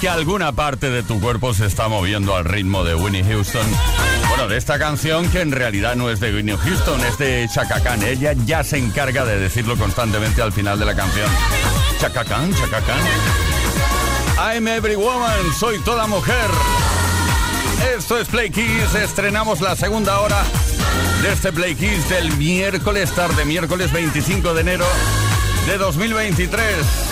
Que alguna parte de tu cuerpo se está moviendo al ritmo de Winnie Houston. Bueno, de esta canción que en realidad no es de Winnie Houston, es de Chaka Khan. Ella ya se encarga de decirlo constantemente al final de la canción. Chaka Khan, Chaka Khan. I'm every woman, soy toda mujer. Esto es Play Kiss, estrenamos la segunda hora de este Play Kiss del miércoles tarde, miércoles 25 de enero de 2023.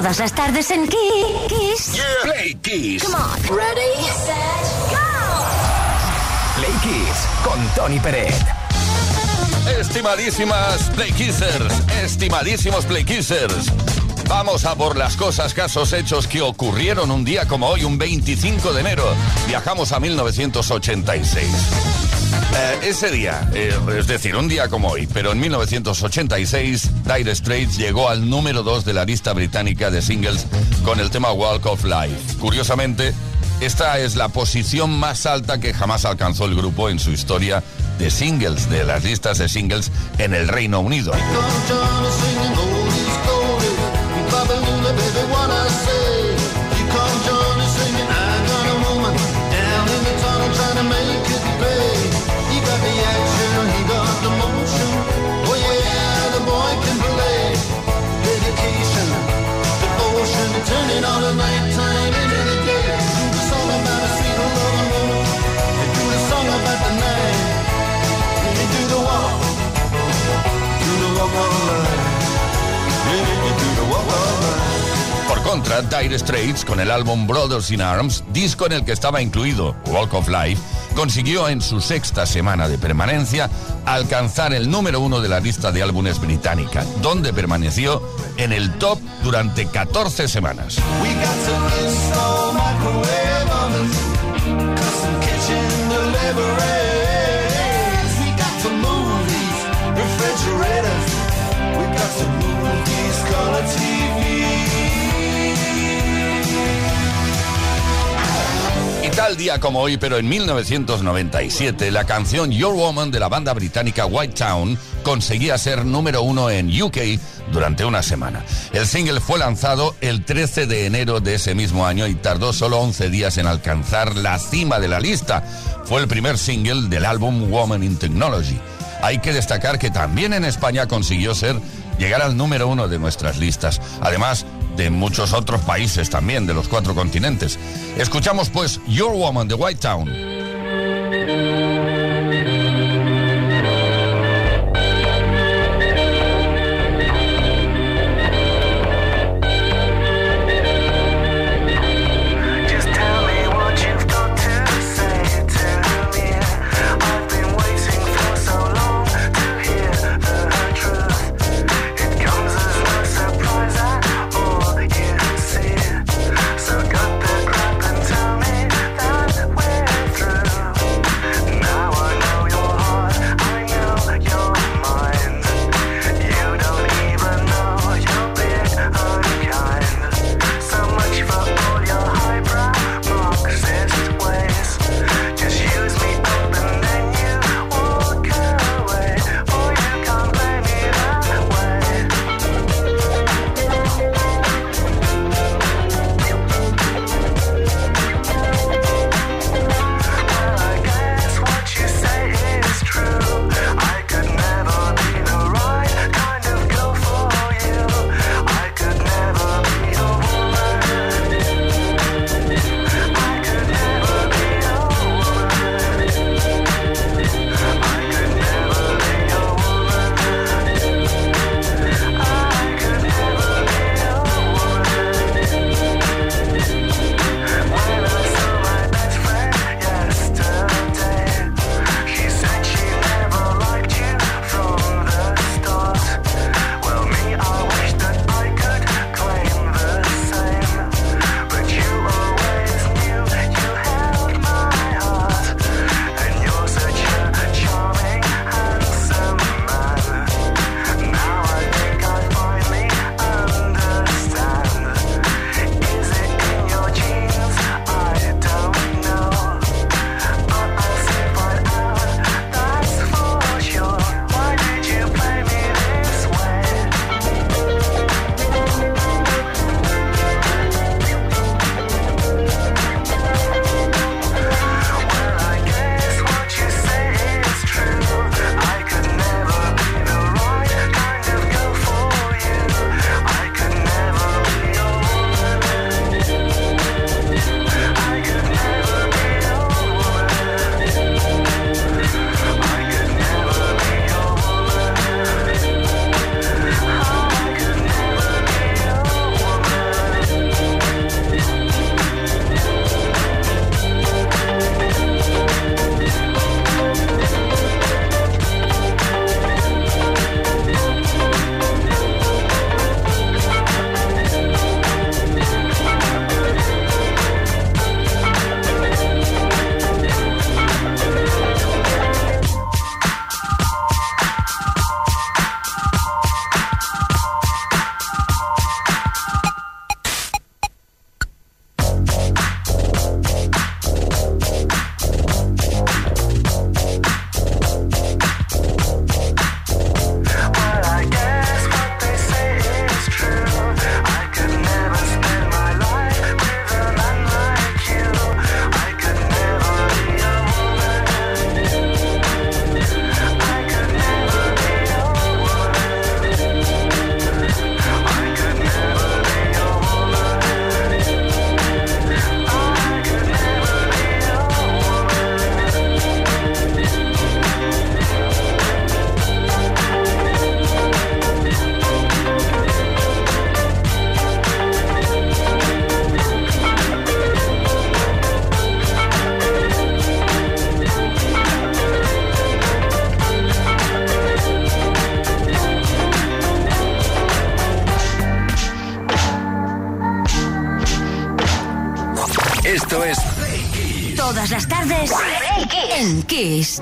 Todas las tardes en Kiss. Play Kiss. Come on. Ready, set, go. Play Kiss con Tony Peret. Estimadísimas Play Kissers, estimadísimos Play Kissers. Vamos a por las cosas, casos, hechos que ocurrieron un día como hoy, un 25 de enero. Viajamos a 1986. Eh, ese día, eh, es decir, un día como hoy, pero en 1986, Dire Straits llegó al número 2 de la lista británica de singles con el tema Walk of Life. Curiosamente, esta es la posición más alta que jamás alcanzó el grupo en su historia de singles, de las listas de singles en el Reino Unido. Contra, Dire Straits, con el álbum Brothers in Arms, disco en el que estaba incluido Walk of Life, consiguió en su sexta semana de permanencia alcanzar el número uno de la lista de álbumes británica, donde permaneció en el top durante 14 semanas. Tal día como hoy, pero en 1997, la canción Your Woman de la banda británica White Town conseguía ser número uno en UK durante una semana. El single fue lanzado el 13 de enero de ese mismo año y tardó solo 11 días en alcanzar la cima de la lista. Fue el primer single del álbum Woman in Technology. Hay que destacar que también en España consiguió ser llegar al número uno de nuestras listas. Además, de muchos otros países también, de los cuatro continentes. Escuchamos pues Your Woman de White Town. 3 en Kiss.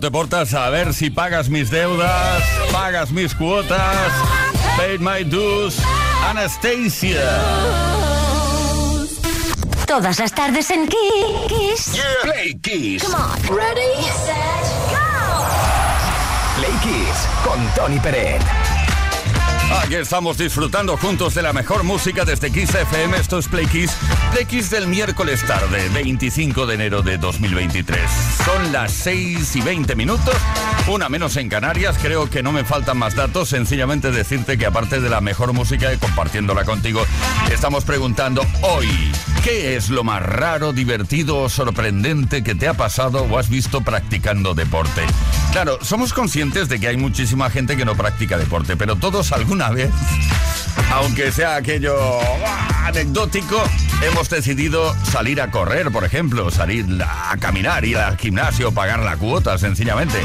Te portas, a ver si pagas mis deudas, pagas mis cuotas. Paid my dues. Anastasia. Todas las tardes en Ki- Kiss. Play Kiss. Ready, Set, go! Play Kiss con Tony Peret. Aquí estamos disfrutando juntos de la mejor música desde Kiss FM. Esto es Play Kiss. Play Kiss del miércoles tarde, 25 de enero de 2023. Son las 6 y 20 minutos, una menos en Canarias. Creo que no me faltan más datos. Sencillamente decirte que aparte de la mejor música y compartiéndola contigo, estamos preguntando hoy, ¿qué es lo más raro, divertido o sorprendente que te ha pasado o has visto practicando deporte? Claro, somos conscientes de que hay muchísima gente que no practica deporte, pero todos aunque sea aquello ¡ah! anecdótico, hemos decidido salir a correr, por ejemplo, salir a caminar, ir al gimnasio, pagar la cuota, sencillamente.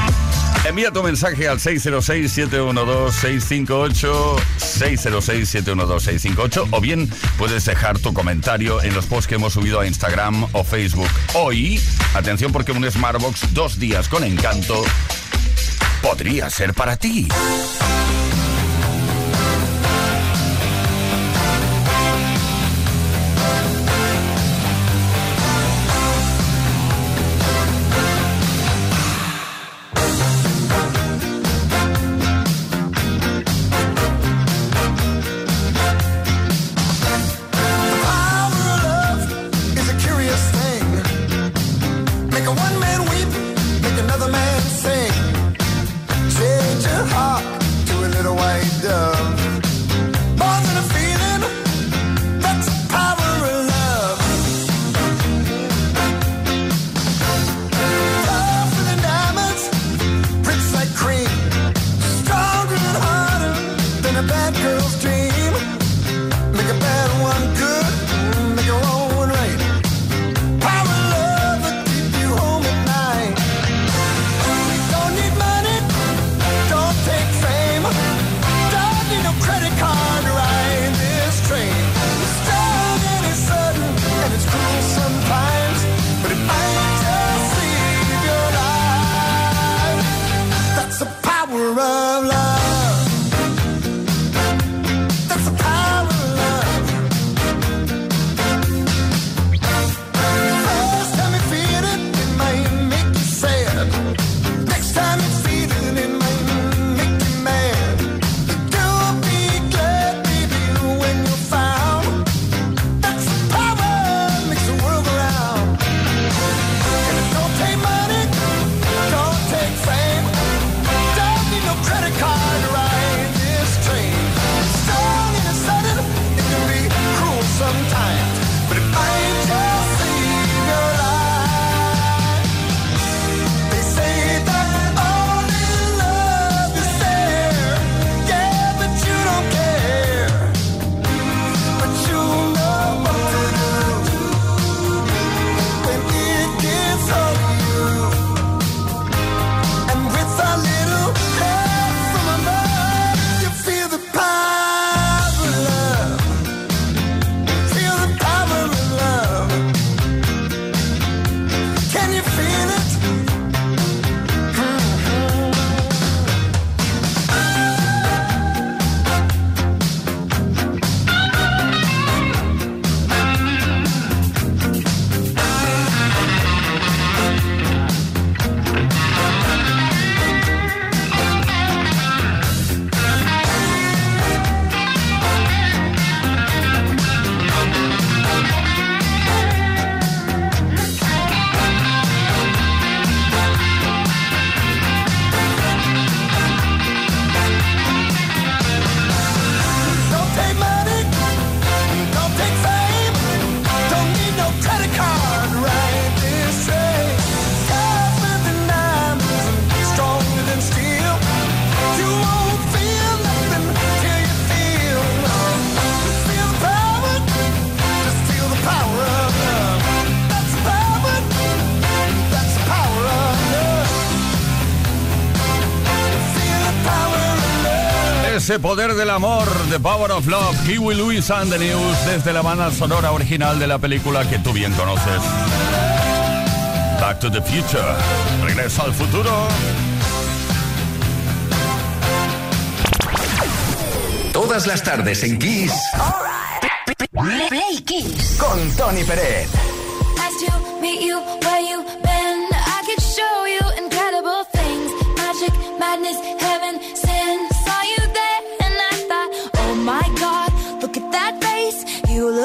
Envía tu mensaje al 606-712-658, 606-712-658, o bien puedes dejar tu comentario en los posts que hemos subido a Instagram o Facebook. Hoy, atención porque un Smartbox dos días con encanto podría ser para ti. ese poder del amor, The Power of Love, Kiwi Louis and the News, desde la banda sonora original de la película que tú bien conoces. Back to the Future, regresa al futuro. Todas las tardes en Kiss. Play Kiss. Con Tony Pérez. madness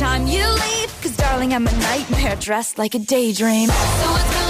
Time you leave. Cause darling, I'm a nightmare dressed like a daydream. So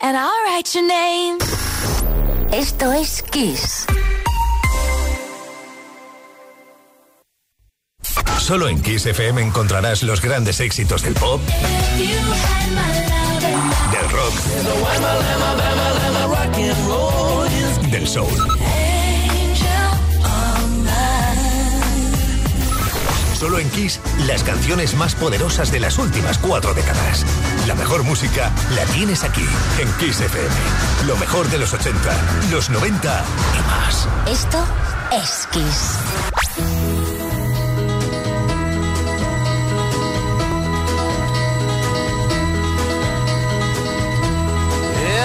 And I'll write your name. Esto es Kiss. Solo en Kiss FM encontrarás los grandes éxitos del pop, del rock, del soul. Solo en Kiss, las canciones más poderosas de las últimas cuatro décadas. La mejor música la tienes aquí, en Kiss FM. Lo mejor de los 80, los 90 y más. Esto es Kiss.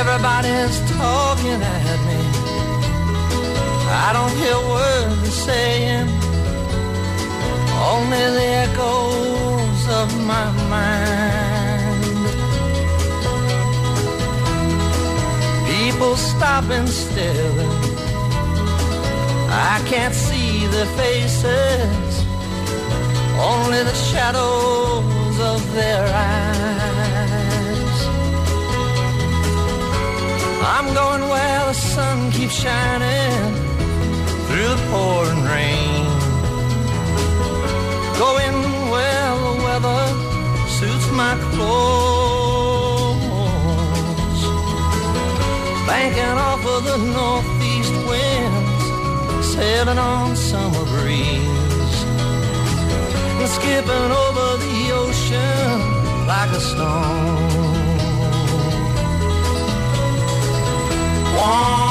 Everybody's talking at me. I don't hear words they're saying, only the echoes of my mind. People stop and stare. I can't see their faces, only the shadows of their eyes. I'm going where the sun keeps shining through the pouring rain. Going where the weather suits my clothes. Banking off of the northeast winds, sailing on summer breeze. And skipping over the ocean like a stone. I'm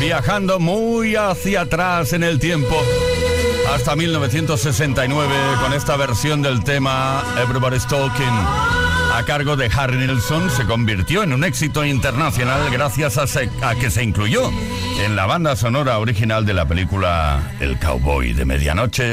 Viajando muy hacia atrás en el tiempo. Hasta 1969 con esta versión del tema Everybody's Talking a cargo de Harry Nilsson se convirtió en un éxito internacional gracias a, se, a, que se incluyó en la banda sonora original de la película El Cowboy de Medianoche.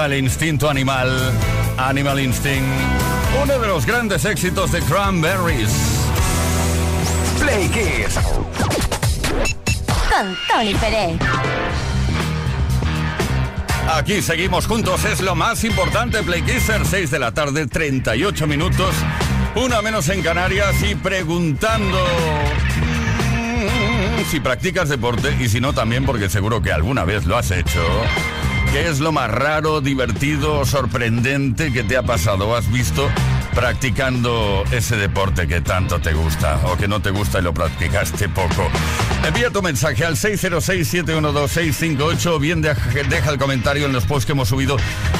Está el instinto animal, Animal Instinct, uno de los grandes éxitos de Cranberries. Play Kiss. Con Tony Pérez. Aquí seguimos juntos, es lo más importante, Play Kisser, 6 de la tarde, 38 minutos, una menos en Canarias y preguntando mm, si practicas deporte y si no también porque seguro que alguna vez lo has hecho. ¿Qué es lo más raro, divertido, sorprendente que te ha pasado o has visto practicando ese deporte que tanto te gusta o que no te gusta y lo practicaste poco? Envía tu mensaje al 606-712-658 o bien deja el comentario en los posts que hemos subido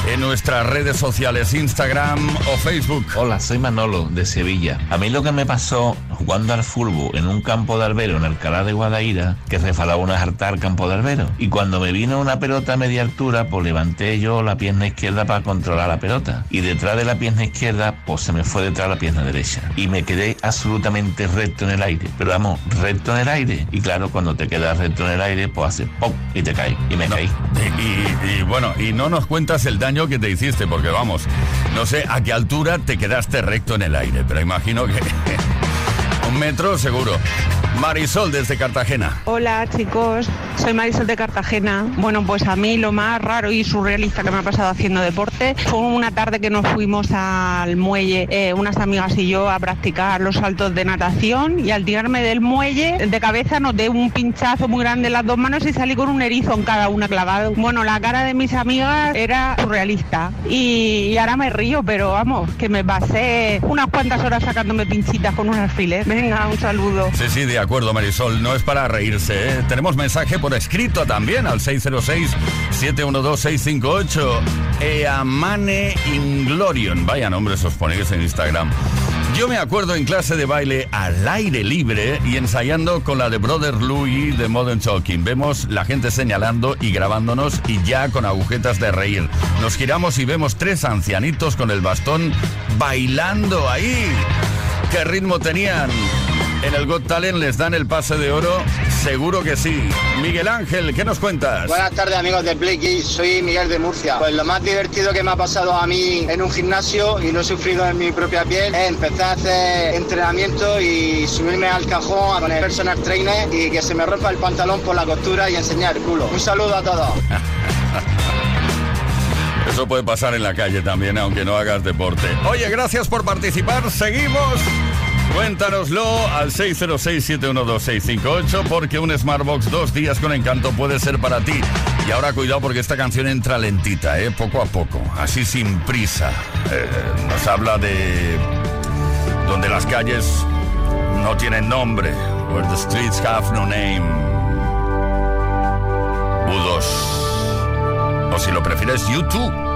en nuestras redes sociales, Instagram o Facebook. Hola, soy Manolo de Sevilla. A mí lo que me pasó jugando al fútbol en un campo de albero en Alcalá de Guadaira que refalaba una jarta al campo de albero. Y cuando me vino una pelota a media altura, pues levanté yo la pierna izquierda para controlar la pelota. Y detrás de la pierna izquierda, pues se me fue detrás la pierna derecha. Y me quedé absolutamente recto en el aire. Pero vamos, recto en el aire. Y claro, cuando te quedas recto en el aire, pues hace ¡pum! y te caes. Y me caí. Y, y- y, bueno, y no nos cuentas el daño que te hiciste, porque vamos, no sé a qué altura te quedaste recto en el aire, pero imagino que metro seguro. Marisol desde Cartagena. Hola chicos, soy Marisol de Cartagena. Bueno, pues a mí lo más raro y surrealista que me ha pasado haciendo deporte fue una tarde que nos fuimos al muelle, eh, unas amigas y yo, a practicar los saltos de natación y al tirarme del muelle de cabeza noté un pinchazo muy grande en las dos manos y salí con un erizo en cada una clavado. Bueno, la cara de mis amigas era surrealista y ahora me río, pero vamos, que me pasé unas cuantas horas sacándome pinchitas con un alfiler. Venga, un saludo. Sí, sí, de acuerdo, Marisol. No es para reírse, ¿eh? Tenemos mensaje por escrito también al 606-712-658. Eamane Inglorion. Vaya nombres os ponéis en Instagram. Yo me acuerdo en clase de baile al aire libre y ensayando con la de Brother Louis de Modern Talking. Vemos la gente señalando y grabándonos y ya con agujetas de reír. Nos giramos y vemos tres ancianitos con el bastón bailando ahí. ¿Qué ritmo tenían? En el Got Talent les dan el pase de oro, seguro que sí. Miguel Ángel, ¿qué nos cuentas? Buenas tardes amigos de Play soy Miguel de Murcia. Pues lo más divertido que me ha pasado a mí en un gimnasio y lo he sufrido en mi propia piel es empezar a hacer entrenamiento y subirme al cajón con el personal trainer y que se me rompa el pantalón por la costura y enseñar el culo. Un saludo a todos. Eso puede pasar en la calle también, aunque no hagas deporte. Oye, gracias por participar. Seguimos. Cuéntanoslo al 606-712-658 porque un Smartbox dos días con encanto puede ser para ti. Y ahora cuidado porque esta canción entra lentita, ¿eh? poco a poco, así sin prisa. Eh, nos habla de donde las calles no tienen nombre. Where the streets have no name. U2. Si lo prefieres, YouTube.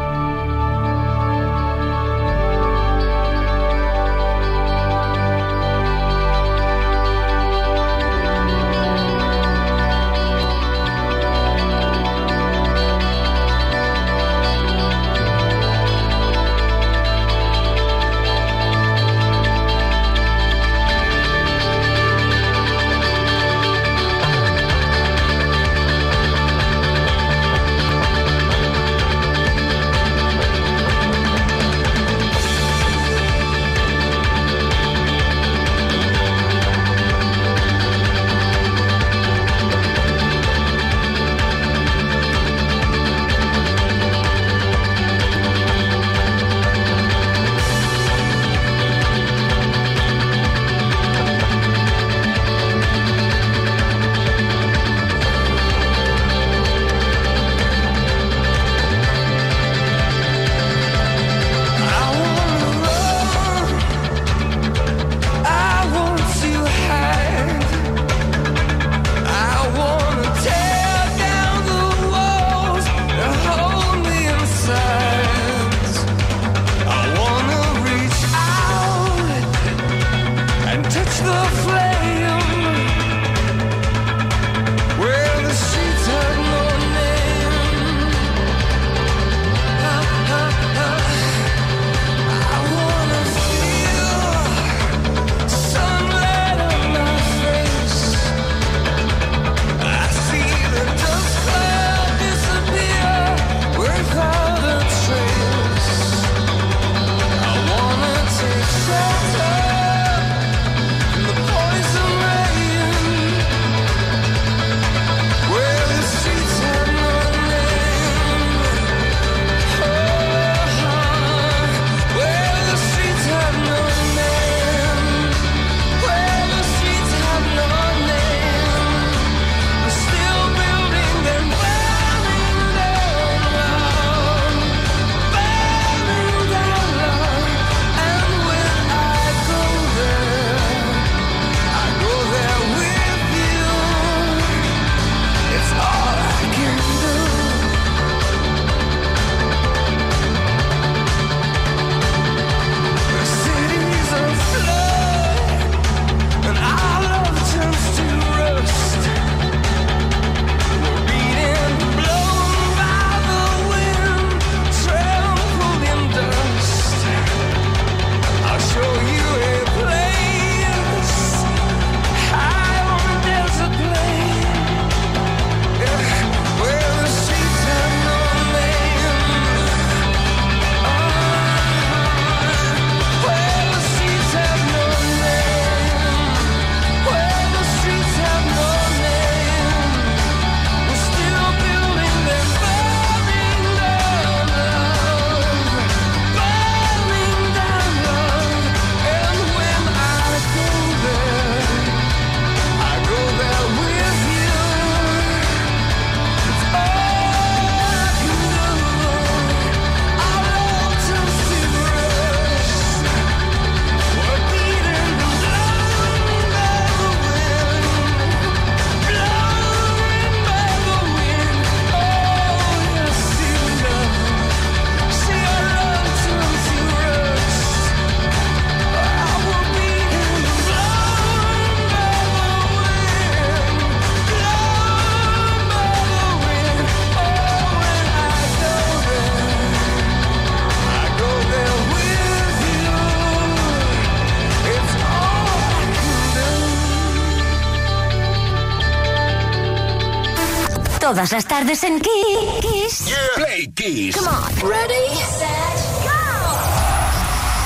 todas las tardes en Kiss. Yeah. Play Kiss. Come on. Ready, set, go.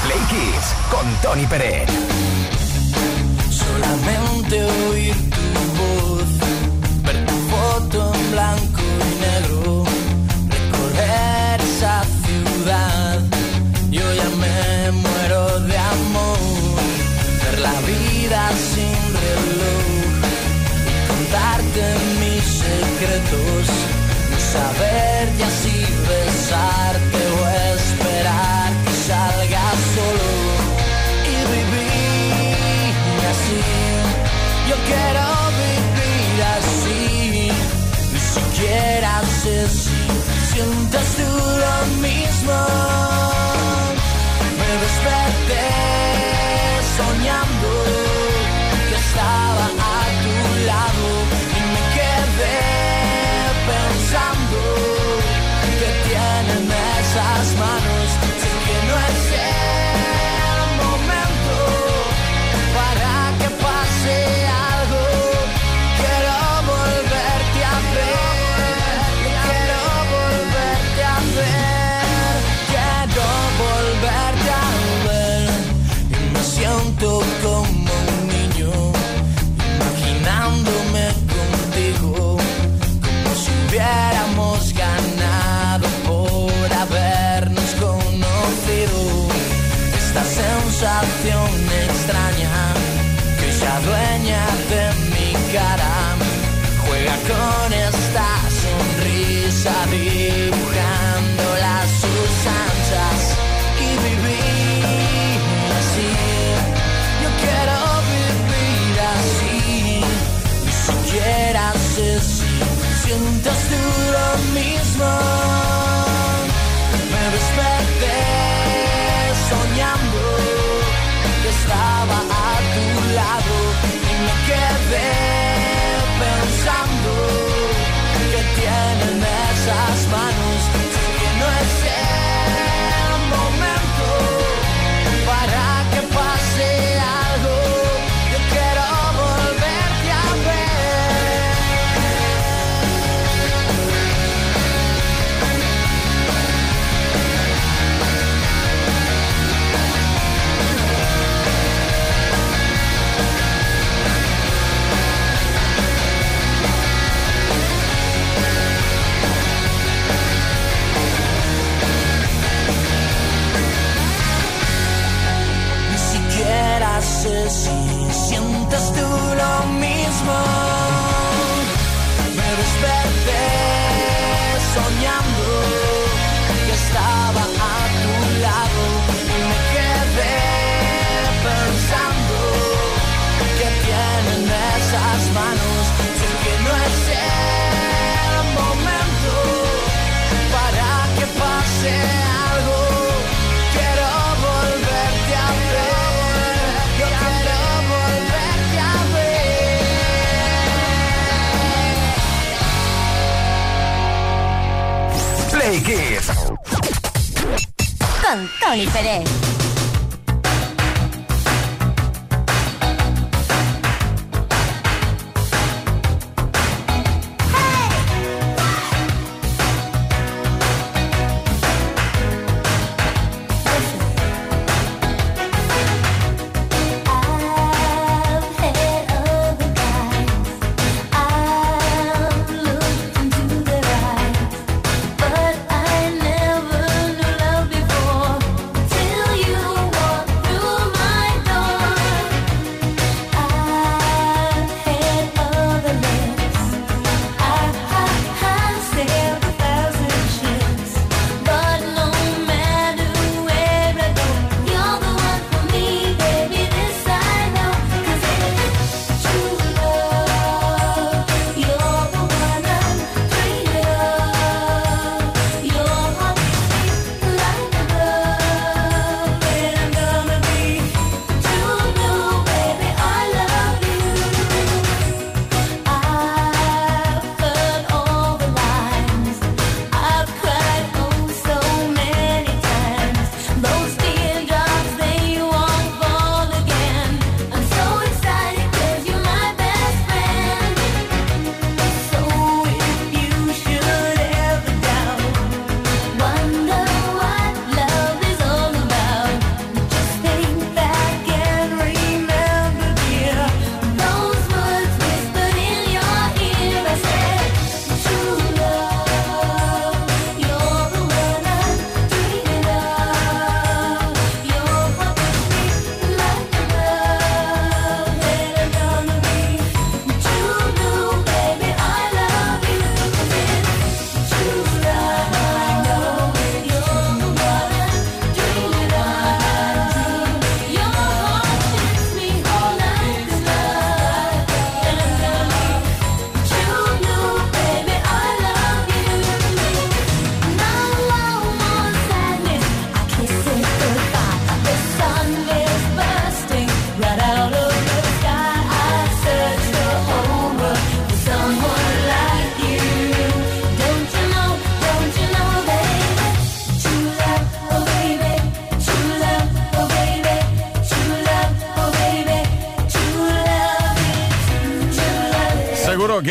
Play Kiss con Tony Pérez. fantasma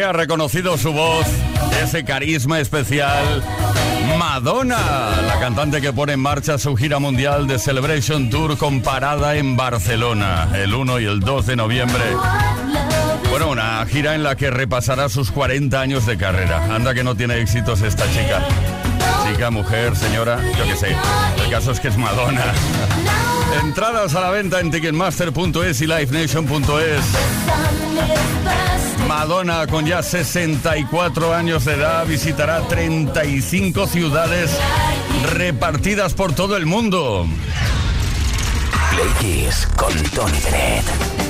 ha reconocido su voz, ese carisma especial. Madonna, la cantante que pone en marcha su gira mundial de Celebration Tour con parada en Barcelona el 1 y el 2 de noviembre. Bueno, una gira en la que repasará sus 40 años de carrera. Anda que no tiene éxitos esta chica. Chica, mujer, señora, yo qué sé. El caso es que es Madonna. Entradas a la venta en ticketmaster.es y livenation.es. Madonna, con ya 64 años de edad, visitará 35 ciudades repartidas por todo el mundo. Play con Tony Bennett.